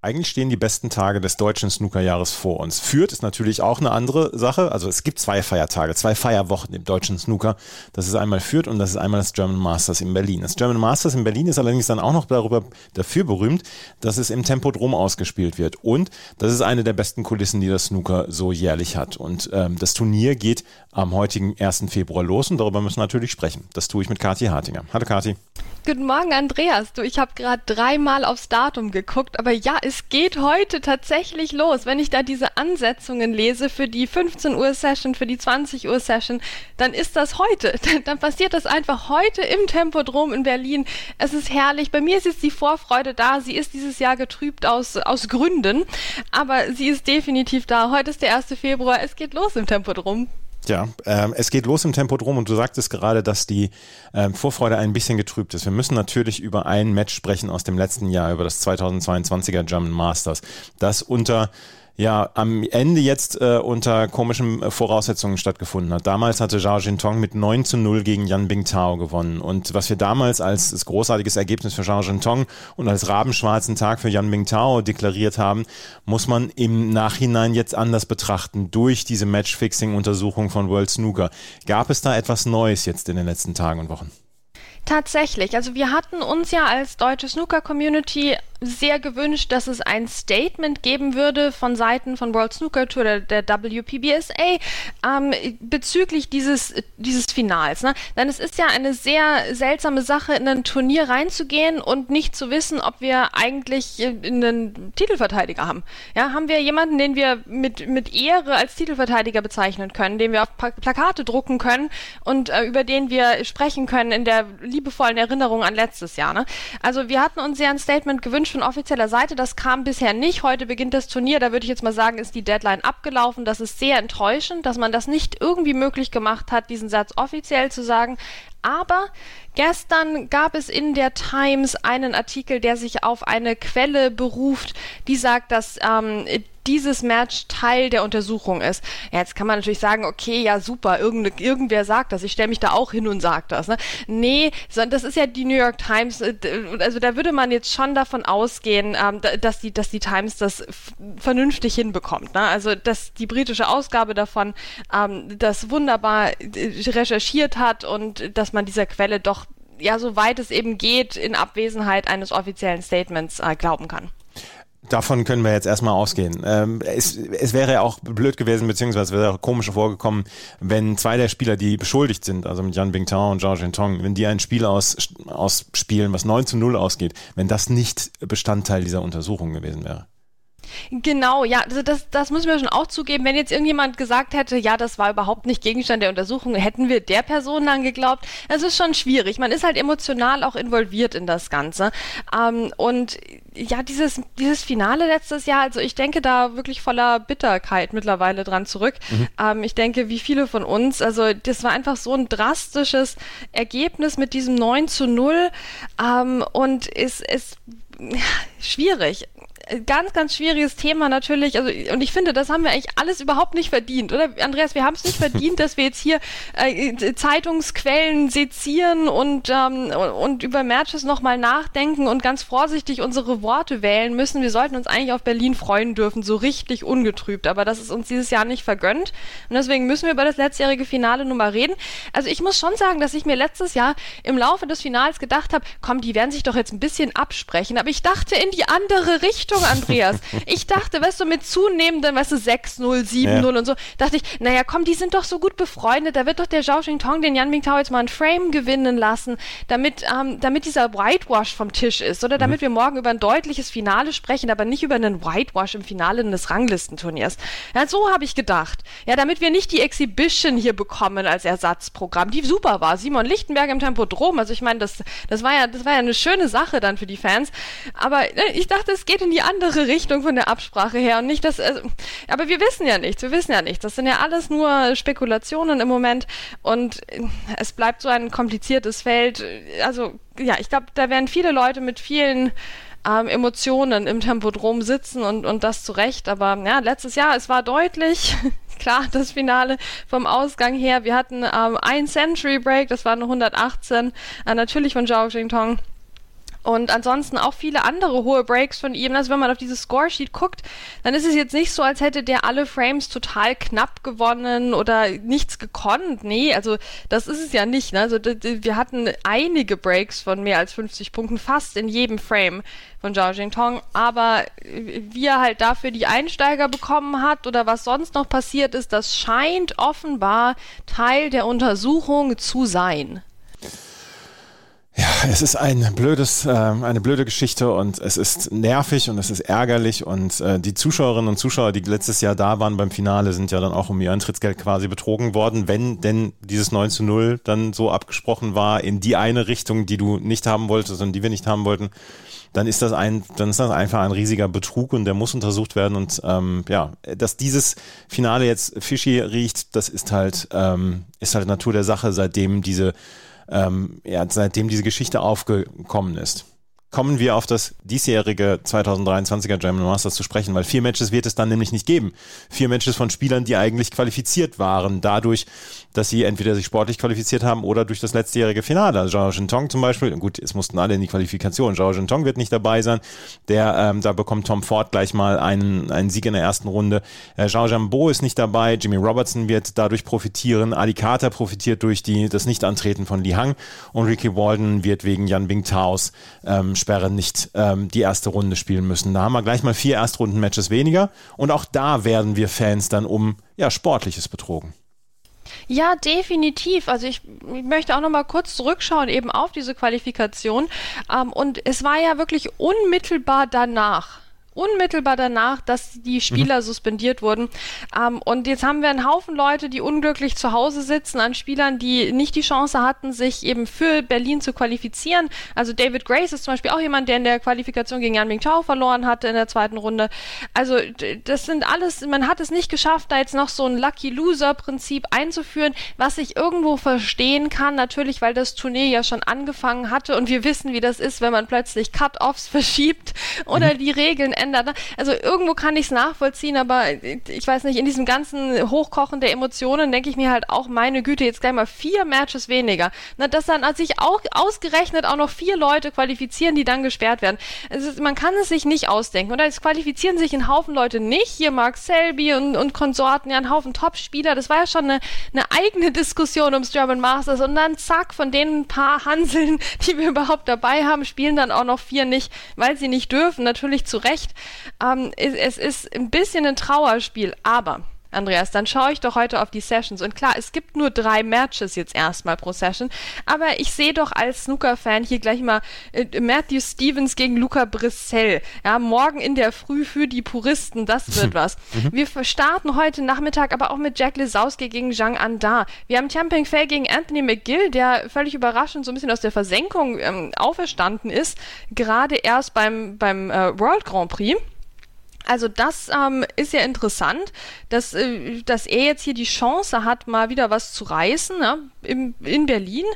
Eigentlich stehen die besten Tage des deutschen Snookerjahres vor uns. Fürth ist natürlich auch eine andere Sache. Also es gibt zwei Feiertage, zwei Feierwochen im deutschen Snooker. Das ist einmal Fürth und das ist einmal das German Masters in Berlin. Das German Masters in Berlin ist allerdings dann auch noch darüber, dafür berühmt, dass es im Tempodrom ausgespielt wird. Und das ist eine der besten Kulissen, die das Snooker so jährlich hat. Und ähm, das Turnier geht am heutigen 1. Februar los und darüber müssen wir natürlich sprechen. Das tue ich mit Kathi Hartinger. Hallo Kathi. Guten Morgen, Andreas. Du, ich habe gerade dreimal aufs Datum geguckt, aber ja, es geht heute tatsächlich los. Wenn ich da diese Ansetzungen lese für die 15 Uhr Session, für die 20 Uhr Session, dann ist das heute. Dann passiert das einfach heute im Tempodrom in Berlin. Es ist herrlich. Bei mir ist jetzt die Vorfreude da. Sie ist dieses Jahr getrübt aus, aus Gründen, aber sie ist definitiv da. Heute ist der 1. Februar. Es geht los im Tempodrom. Ja, ähm, es geht los im Tempodrom und du sagtest gerade, dass die ähm, Vorfreude ein bisschen getrübt ist. Wir müssen natürlich über ein Match sprechen aus dem letzten Jahr, über das 2022er German Masters, das unter ja am Ende jetzt äh, unter komischen äh, Voraussetzungen stattgefunden hat. Damals hatte Zhao Jintong mit 9 zu 0 gegen Yan Bingtao gewonnen. Und was wir damals als großartiges Ergebnis für Zhao Jintong und als rabenschwarzen Tag für Yan Bingtao deklariert haben, muss man im Nachhinein jetzt anders betrachten durch diese Matchfixing-Untersuchung von World Snooker. Gab es da etwas Neues jetzt in den letzten Tagen und Wochen? Tatsächlich. Also wir hatten uns ja als deutsche Snooker-Community sehr gewünscht, dass es ein Statement geben würde von Seiten von World Snooker Tour, der, der WPBSA, ähm, bezüglich dieses, dieses Finals. Ne? Denn es ist ja eine sehr seltsame Sache, in ein Turnier reinzugehen und nicht zu wissen, ob wir eigentlich einen Titelverteidiger haben. Ja, haben wir jemanden, den wir mit, mit Ehre als Titelverteidiger bezeichnen können, den wir auf Plakate drucken können und äh, über den wir sprechen können in der liebevollen Erinnerung an letztes Jahr. Ne? Also wir hatten uns ja ein Statement gewünscht, Wunsch von offizieller Seite. Das kam bisher nicht. Heute beginnt das Turnier. Da würde ich jetzt mal sagen, ist die Deadline abgelaufen. Das ist sehr enttäuschend, dass man das nicht irgendwie möglich gemacht hat, diesen Satz offiziell zu sagen. Aber gestern gab es in der Times einen Artikel, der sich auf eine Quelle beruft, die sagt, dass ähm, dieses Match Teil der Untersuchung ist. Ja, jetzt kann man natürlich sagen, okay, ja super, irgend, irgendwer sagt das, ich stelle mich da auch hin und sage das. Ne? Nee, das ist ja die New York Times, äh, also da würde man jetzt schon davon ausgehen, ähm, dass, die, dass die Times das vernünftig hinbekommt. Ne? Also dass die britische Ausgabe davon ähm, das wunderbar äh, recherchiert hat und dass man dieser Quelle doch ja, soweit es eben geht, in Abwesenheit eines offiziellen Statements äh, glauben kann. Davon können wir jetzt erstmal ausgehen. Ähm, es, es wäre ja auch blöd gewesen, beziehungsweise wäre auch komisch vorgekommen, wenn zwei der Spieler, die beschuldigt sind, also mit Jan Bingtao und Zhao Jintong, wenn die ein Spiel aus, ausspielen, was 9 zu 0 ausgeht, wenn das nicht Bestandteil dieser Untersuchung gewesen wäre. Genau, ja, also das, das müssen wir schon auch zugeben. Wenn jetzt irgendjemand gesagt hätte, ja, das war überhaupt nicht Gegenstand der Untersuchung, hätten wir der Person dann geglaubt. Es ist schon schwierig. Man ist halt emotional auch involviert in das Ganze. Ähm, und ja, dieses, dieses Finale letztes Jahr, also ich denke da wirklich voller Bitterkeit mittlerweile dran zurück. Mhm. Ähm, ich denke, wie viele von uns, also das war einfach so ein drastisches Ergebnis mit diesem 9 zu 0 ähm, und es ist schwierig ganz, ganz schwieriges Thema natürlich. Also, und ich finde, das haben wir eigentlich alles überhaupt nicht verdient, oder? Andreas, wir haben es nicht verdient, dass wir jetzt hier äh, Zeitungsquellen sezieren und, ähm, und über Matches nochmal nachdenken und ganz vorsichtig unsere Worte wählen müssen. Wir sollten uns eigentlich auf Berlin freuen dürfen, so richtig ungetrübt. Aber das ist uns dieses Jahr nicht vergönnt. Und deswegen müssen wir über das letztjährige Finale nun mal reden. Also ich muss schon sagen, dass ich mir letztes Jahr im Laufe des Finals gedacht habe, komm, die werden sich doch jetzt ein bisschen absprechen. Aber ich dachte in die andere Richtung. Entschuldigung, Andreas. Ich dachte, weißt du, mit zunehmendem, weißt du, 6-0, 7-0 ja. und so, dachte ich, naja, komm, die sind doch so gut befreundet, da wird doch der Zhao Tong den Yan Bingtao jetzt mal ein Frame gewinnen lassen, damit, ähm, damit dieser Whitewash vom Tisch ist, oder damit mhm. wir morgen über ein deutliches Finale sprechen, aber nicht über einen Whitewash im Finale eines Ranglistenturniers. Ja, so habe ich gedacht. Ja, damit wir nicht die Exhibition hier bekommen als Ersatzprogramm, die super war. Simon Lichtenberg im Tempodrom, also ich meine, das, das war ja, das war ja eine schöne Sache dann für die Fans, aber äh, ich dachte, es geht in die andere Richtung von der Absprache her und nicht das. Also, aber wir wissen ja nichts, wir wissen ja nichts. Das sind ja alles nur Spekulationen im Moment und es bleibt so ein kompliziertes Feld. Also ja, ich glaube, da werden viele Leute mit vielen ähm, Emotionen im Tempodrom sitzen und, und das zu Recht. Aber ja, letztes Jahr, es war deutlich, klar, das Finale vom Ausgang her. Wir hatten ähm, ein Century Break, das war eine 118, äh, natürlich von Zhao Jingtong. Und ansonsten auch viele andere hohe Breaks von ihm. Also wenn man auf dieses Scoresheet guckt, dann ist es jetzt nicht so, als hätte der alle Frames total knapp gewonnen oder nichts gekonnt. Nee, also das ist es ja nicht. Ne? Also wir hatten einige Breaks von mehr als 50 Punkten, fast in jedem Frame von Zhao Jingtong. Aber wie er halt dafür die Einsteiger bekommen hat oder was sonst noch passiert ist, das scheint offenbar Teil der Untersuchung zu sein. Ja, es ist ein blödes, äh, eine blöde Geschichte und es ist nervig und es ist ärgerlich und äh, die Zuschauerinnen und Zuschauer, die letztes Jahr da waren beim Finale, sind ja dann auch um ihr Eintrittsgeld quasi betrogen worden, wenn denn dieses 9 zu 0 dann so abgesprochen war in die eine Richtung, die du nicht haben wolltest und die wir nicht haben wollten, dann ist das ein, dann ist das einfach ein riesiger Betrug und der muss untersucht werden und ähm, ja, dass dieses Finale jetzt fishy riecht, das ist halt, ähm, ist halt Natur der Sache, seitdem diese ähm, ja, seitdem diese Geschichte aufgekommen ist kommen wir auf das diesjährige 2023er German Masters zu sprechen, weil vier Matches wird es dann nämlich nicht geben. Vier Matches von Spielern, die eigentlich qualifiziert waren, dadurch, dass sie entweder sich sportlich qualifiziert haben oder durch das letztejährige Finale. Also Zhao Shintong zum Beispiel, gut, es mussten alle in die Qualifikation. Zhao Shintong wird nicht dabei sein. Der, ähm, da bekommt Tom Ford gleich mal einen, einen Sieg in der ersten Runde. Äh, Zhao Jambo ist nicht dabei. Jimmy Robertson wird dadurch profitieren. Ali Carter profitiert durch die, das Nichtantreten von Li Hang und Ricky Walden wird wegen Yan Bingtaos ähm, Sperre nicht ähm, die erste Runde spielen müssen. Da haben wir gleich mal vier Erstrunden-Matches weniger und auch da werden wir Fans dann um ja, Sportliches betrogen. Ja, definitiv. Also ich, ich möchte auch noch mal kurz zurückschauen eben auf diese Qualifikation. Ähm, und es war ja wirklich unmittelbar danach unmittelbar danach, dass die Spieler mhm. suspendiert wurden. Ähm, und jetzt haben wir einen Haufen Leute, die unglücklich zu Hause sitzen, an Spielern, die nicht die Chance hatten, sich eben für Berlin zu qualifizieren. Also David Grace ist zum Beispiel auch jemand, der in der Qualifikation gegen Yan Mingtao verloren hatte in der zweiten Runde. Also das sind alles, man hat es nicht geschafft, da jetzt noch so ein Lucky Loser-Prinzip einzuführen, was ich irgendwo verstehen kann, natürlich, weil das Turnier ja schon angefangen hatte und wir wissen, wie das ist, wenn man plötzlich Cut-Offs verschiebt oder mhm. die Regeln ändert verändert. Ne? Also irgendwo kann ich es nachvollziehen, aber ich weiß nicht, in diesem ganzen Hochkochen der Emotionen denke ich mir halt auch, meine Güte, jetzt gleich mal vier Matches weniger. Na, dass dann sich auch ausgerechnet auch noch vier Leute qualifizieren, die dann gesperrt werden. Also man kann es sich nicht ausdenken. Oder es qualifizieren sich ein Haufen Leute nicht. Hier Mark Selby und, und Konsorten, ja, ein Haufen Top-Spieler. Das war ja schon eine, eine eigene Diskussion ums German Masters. Und dann zack, von den paar Hanseln, die wir überhaupt dabei haben, spielen dann auch noch vier nicht, weil sie nicht dürfen. Natürlich zu Recht. Ähm, es, es ist ein bisschen ein Trauerspiel, aber Andreas, dann schaue ich doch heute auf die Sessions. Und klar, es gibt nur drei Matches jetzt erstmal pro Session. Aber ich sehe doch als Snooker-Fan hier gleich mal äh, Matthew Stevens gegen Luca Brissell. Ja, morgen in der Früh für die Puristen, das wird was. Mhm. Wir starten heute Nachmittag aber auch mit Jack Lisowski gegen Zhang Anda. Wir haben Tianping Fei gegen Anthony McGill, der völlig überraschend so ein bisschen aus der Versenkung ähm, auferstanden ist. Gerade erst beim, beim äh, World Grand Prix. Also das ähm, ist ja interessant, dass, äh, dass er jetzt hier die Chance hat, mal wieder was zu reißen ne, im, in Berlin.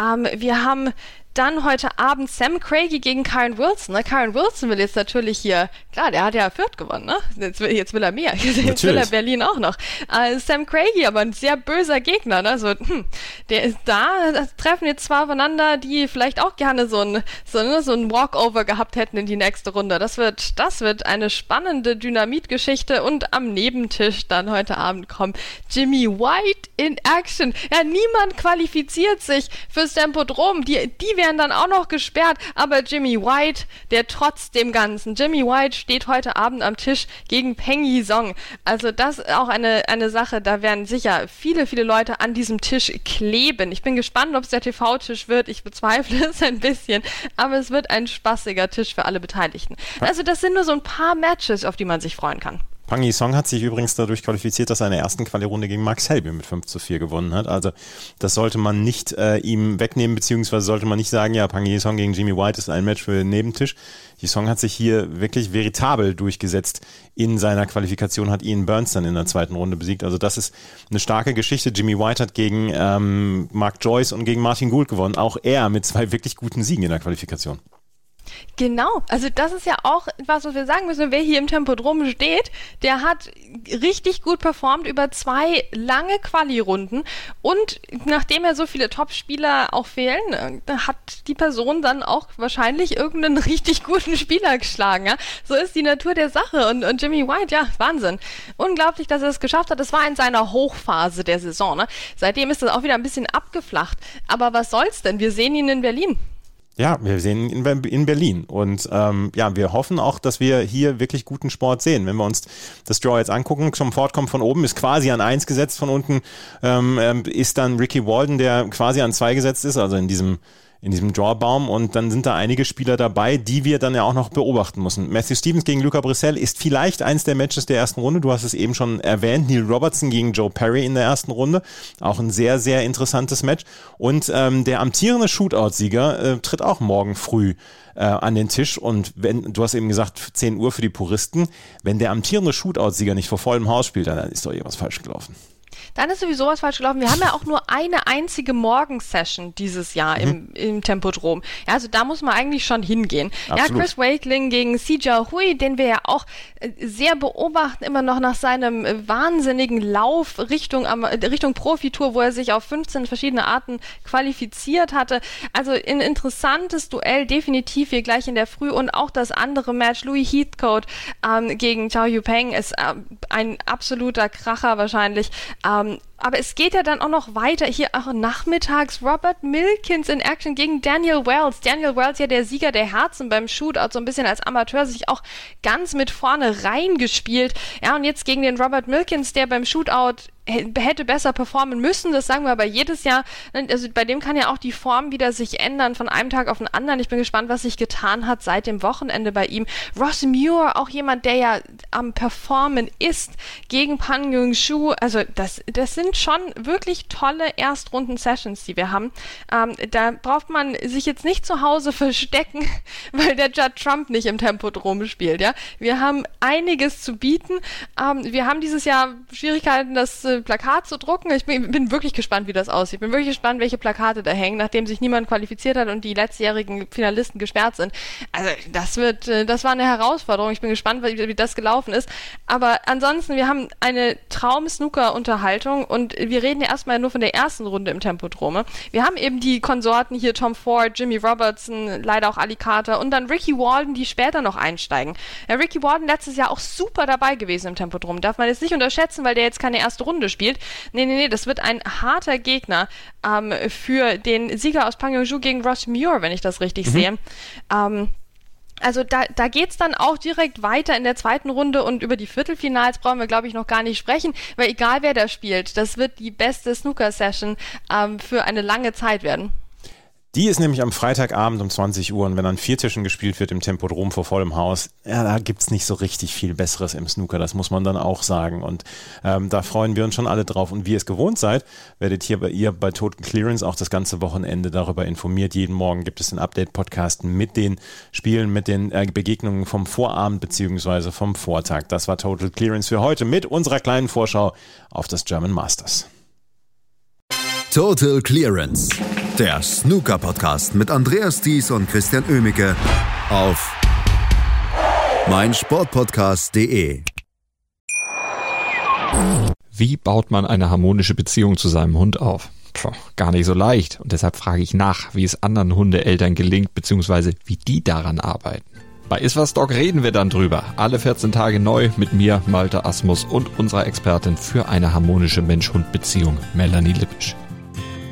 Ähm, wir haben dann heute Abend Sam Craigie gegen Karen Wilson. Ne? Karen Wilson will jetzt natürlich hier, klar, der hat ja Fürth gewonnen, ne? Jetzt will, jetzt will er mehr. Jetzt natürlich. will er Berlin auch noch. Äh, Sam Craigie, aber ein sehr böser Gegner. Ne? Also, hm, der ist da, das treffen jetzt zwei aufeinander, die vielleicht auch gerne so ein, so, ne, so ein Walkover gehabt hätten in die nächste Runde. Das wird, das wird eine spannende Dynamitgeschichte und am Nebentisch dann heute Abend kommt Jimmy White in Action. Ja, niemand qualifiziert sich fürs Tempodrom. Die, die werden werden dann auch noch gesperrt, aber Jimmy White, der trotz dem Ganzen, Jimmy White steht heute Abend am Tisch gegen Peng Yisong. Also das ist auch eine, eine Sache, da werden sicher viele, viele Leute an diesem Tisch kleben. Ich bin gespannt, ob es der TV-Tisch wird. Ich bezweifle es ein bisschen, aber es wird ein spaßiger Tisch für alle Beteiligten. Also das sind nur so ein paar Matches, auf die man sich freuen kann. Pang Yi-Song hat sich übrigens dadurch qualifiziert, dass er in der ersten Quali-Runde gegen Max Selby mit 5 zu 4 gewonnen hat. Also das sollte man nicht äh, ihm wegnehmen, beziehungsweise sollte man nicht sagen, ja, Pang Yi-Song gegen Jimmy White ist ein Match für den Nebentisch. Yi-Song hat sich hier wirklich veritabel durchgesetzt in seiner Qualifikation, hat Ian Burns dann in der zweiten Runde besiegt. Also das ist eine starke Geschichte. Jimmy White hat gegen ähm, Mark Joyce und gegen Martin Gould gewonnen. Auch er mit zwei wirklich guten Siegen in der Qualifikation. Genau, also das ist ja auch was, was wir sagen müssen. Wer hier im Tempodrom steht, der hat richtig gut performt über zwei lange Quali-Runden und nachdem er so viele Top-Spieler auch fehlen, äh, hat die Person dann auch wahrscheinlich irgendeinen richtig guten Spieler geschlagen. Ja? So ist die Natur der Sache und, und Jimmy White, ja, Wahnsinn. Unglaublich, dass er es geschafft hat. Das war in seiner Hochphase der Saison. Ne? Seitdem ist das auch wieder ein bisschen abgeflacht. Aber was soll's denn? Wir sehen ihn in Berlin. Ja, wir sehen ihn in Berlin und ähm, ja, wir hoffen auch, dass wir hier wirklich guten Sport sehen. Wenn wir uns das Draw jetzt angucken, zum Fortkommen von oben ist quasi an eins gesetzt, von unten ähm, ähm ist dann Ricky Walden, der quasi an zwei gesetzt ist, also in diesem in diesem Drawbaum und dann sind da einige Spieler dabei, die wir dann ja auch noch beobachten müssen. Matthew Stevens gegen Luca Brissell ist vielleicht eins der Matches der ersten Runde. Du hast es eben schon erwähnt. Neil Robertson gegen Joe Perry in der ersten Runde. Auch ein sehr, sehr interessantes Match. Und ähm, der amtierende Shootout-Sieger äh, tritt auch morgen früh äh, an den Tisch. Und wenn, du hast eben gesagt, 10 Uhr für die Puristen, wenn der amtierende Shootout-Sieger nicht vor vollem Haus spielt, dann ist doch irgendwas falsch gelaufen dann ist sowieso was falsch gelaufen. Wir haben ja auch nur eine einzige Morgensession dieses Jahr mhm. im, im Tempodrom. Ja, also da muss man eigentlich schon hingehen. Absolut. Ja, Chris Wakeling gegen Sija Hui, den wir ja auch äh, sehr beobachten, immer noch nach seinem äh, wahnsinnigen Lauf Richtung, Richtung Profitour, wo er sich auf 15 verschiedene Arten qualifiziert hatte. Also ein interessantes Duell definitiv hier gleich in der Früh und auch das andere Match, Louis Heathcote ähm, gegen Chao Yupeng, ist äh, ein absoluter Kracher wahrscheinlich. Ähm, aber es geht ja dann auch noch weiter. Hier auch nachmittags Robert Milkins in Action gegen Daniel Wells. Daniel Wells ja der Sieger der Herzen beim Shootout, so ein bisschen als Amateur sich auch ganz mit vorne reingespielt. Ja, und jetzt gegen den Robert Milkins, der beim Shootout hätte besser performen müssen, das sagen wir aber jedes Jahr. Also bei dem kann ja auch die Form wieder sich ändern von einem Tag auf den anderen. Ich bin gespannt, was sich getan hat seit dem Wochenende bei ihm. Ross Muir, auch jemand, der ja am Performen ist gegen Pan Yung Shu. Also das, das sind schon wirklich tolle Erstrunden-Sessions, die wir haben. Ähm, da braucht man sich jetzt nicht zu Hause verstecken, weil der Judd Trump nicht im Tempodrom spielt. Ja, wir haben einiges zu bieten. Ähm, wir haben dieses Jahr Schwierigkeiten, das äh, Plakat zu drucken. Ich bin, bin, wirklich gespannt, wie das aussieht. Ich bin wirklich gespannt, welche Plakate da hängen, nachdem sich niemand qualifiziert hat und die letztjährigen Finalisten gesperrt sind. Also das wird, äh, das war eine Herausforderung. Ich bin gespannt, wie, wie das gelaufen ist. Aber ansonsten, wir haben eine Traum-Snooker-Unterhaltung und wir reden ja erstmal nur von der ersten Runde im Tempodrome. Wir haben eben die Konsorten hier Tom Ford, Jimmy Robertson, leider auch Ali Carter und dann Ricky Walden, die später noch einsteigen. Ja, Ricky Walden letztes Jahr auch super dabei gewesen im Tempodrom. Darf man jetzt nicht unterschätzen, weil der jetzt keine erste Runde spielt. Nee, nee, nee, das wird ein harter Gegner ähm, für den Sieger aus Pangyongju gegen Ross Muir, wenn ich das richtig mhm. sehe. Ähm, also da, da geht dann auch direkt weiter in der zweiten Runde und über die Viertelfinals brauchen wir, glaube ich, noch gar nicht sprechen, weil egal wer da spielt, das wird die beste Snooker-Session ähm, für eine lange Zeit werden. Die ist nämlich am Freitagabend um 20 Uhr und wenn an vier Tischen gespielt wird im Tempodrom vor vollem Haus, ja, da gibt's nicht so richtig viel Besseres im Snooker, das muss man dann auch sagen. Und ähm, da freuen wir uns schon alle drauf. Und wie ihr es gewohnt seid, werdet hier bei ihr bei Total Clearance auch das ganze Wochenende darüber informiert. Jeden Morgen gibt es einen Update-Podcast mit den Spielen, mit den äh, Begegnungen vom Vorabend beziehungsweise vom Vortag. Das war Total Clearance für heute mit unserer kleinen Vorschau auf das German Masters. Total Clearance der Snooker-Podcast mit Andreas Thies und Christian Ömicke auf meinsportpodcast.de. Wie baut man eine harmonische Beziehung zu seinem Hund auf? Puh, gar nicht so leicht. Und deshalb frage ich nach, wie es anderen Hundeeltern gelingt, beziehungsweise wie die daran arbeiten. Bei Iswas Dog reden wir dann drüber. Alle 14 Tage neu mit mir, Malte Asmus und unserer Expertin für eine harmonische Mensch-Hund-Beziehung, Melanie Lippisch.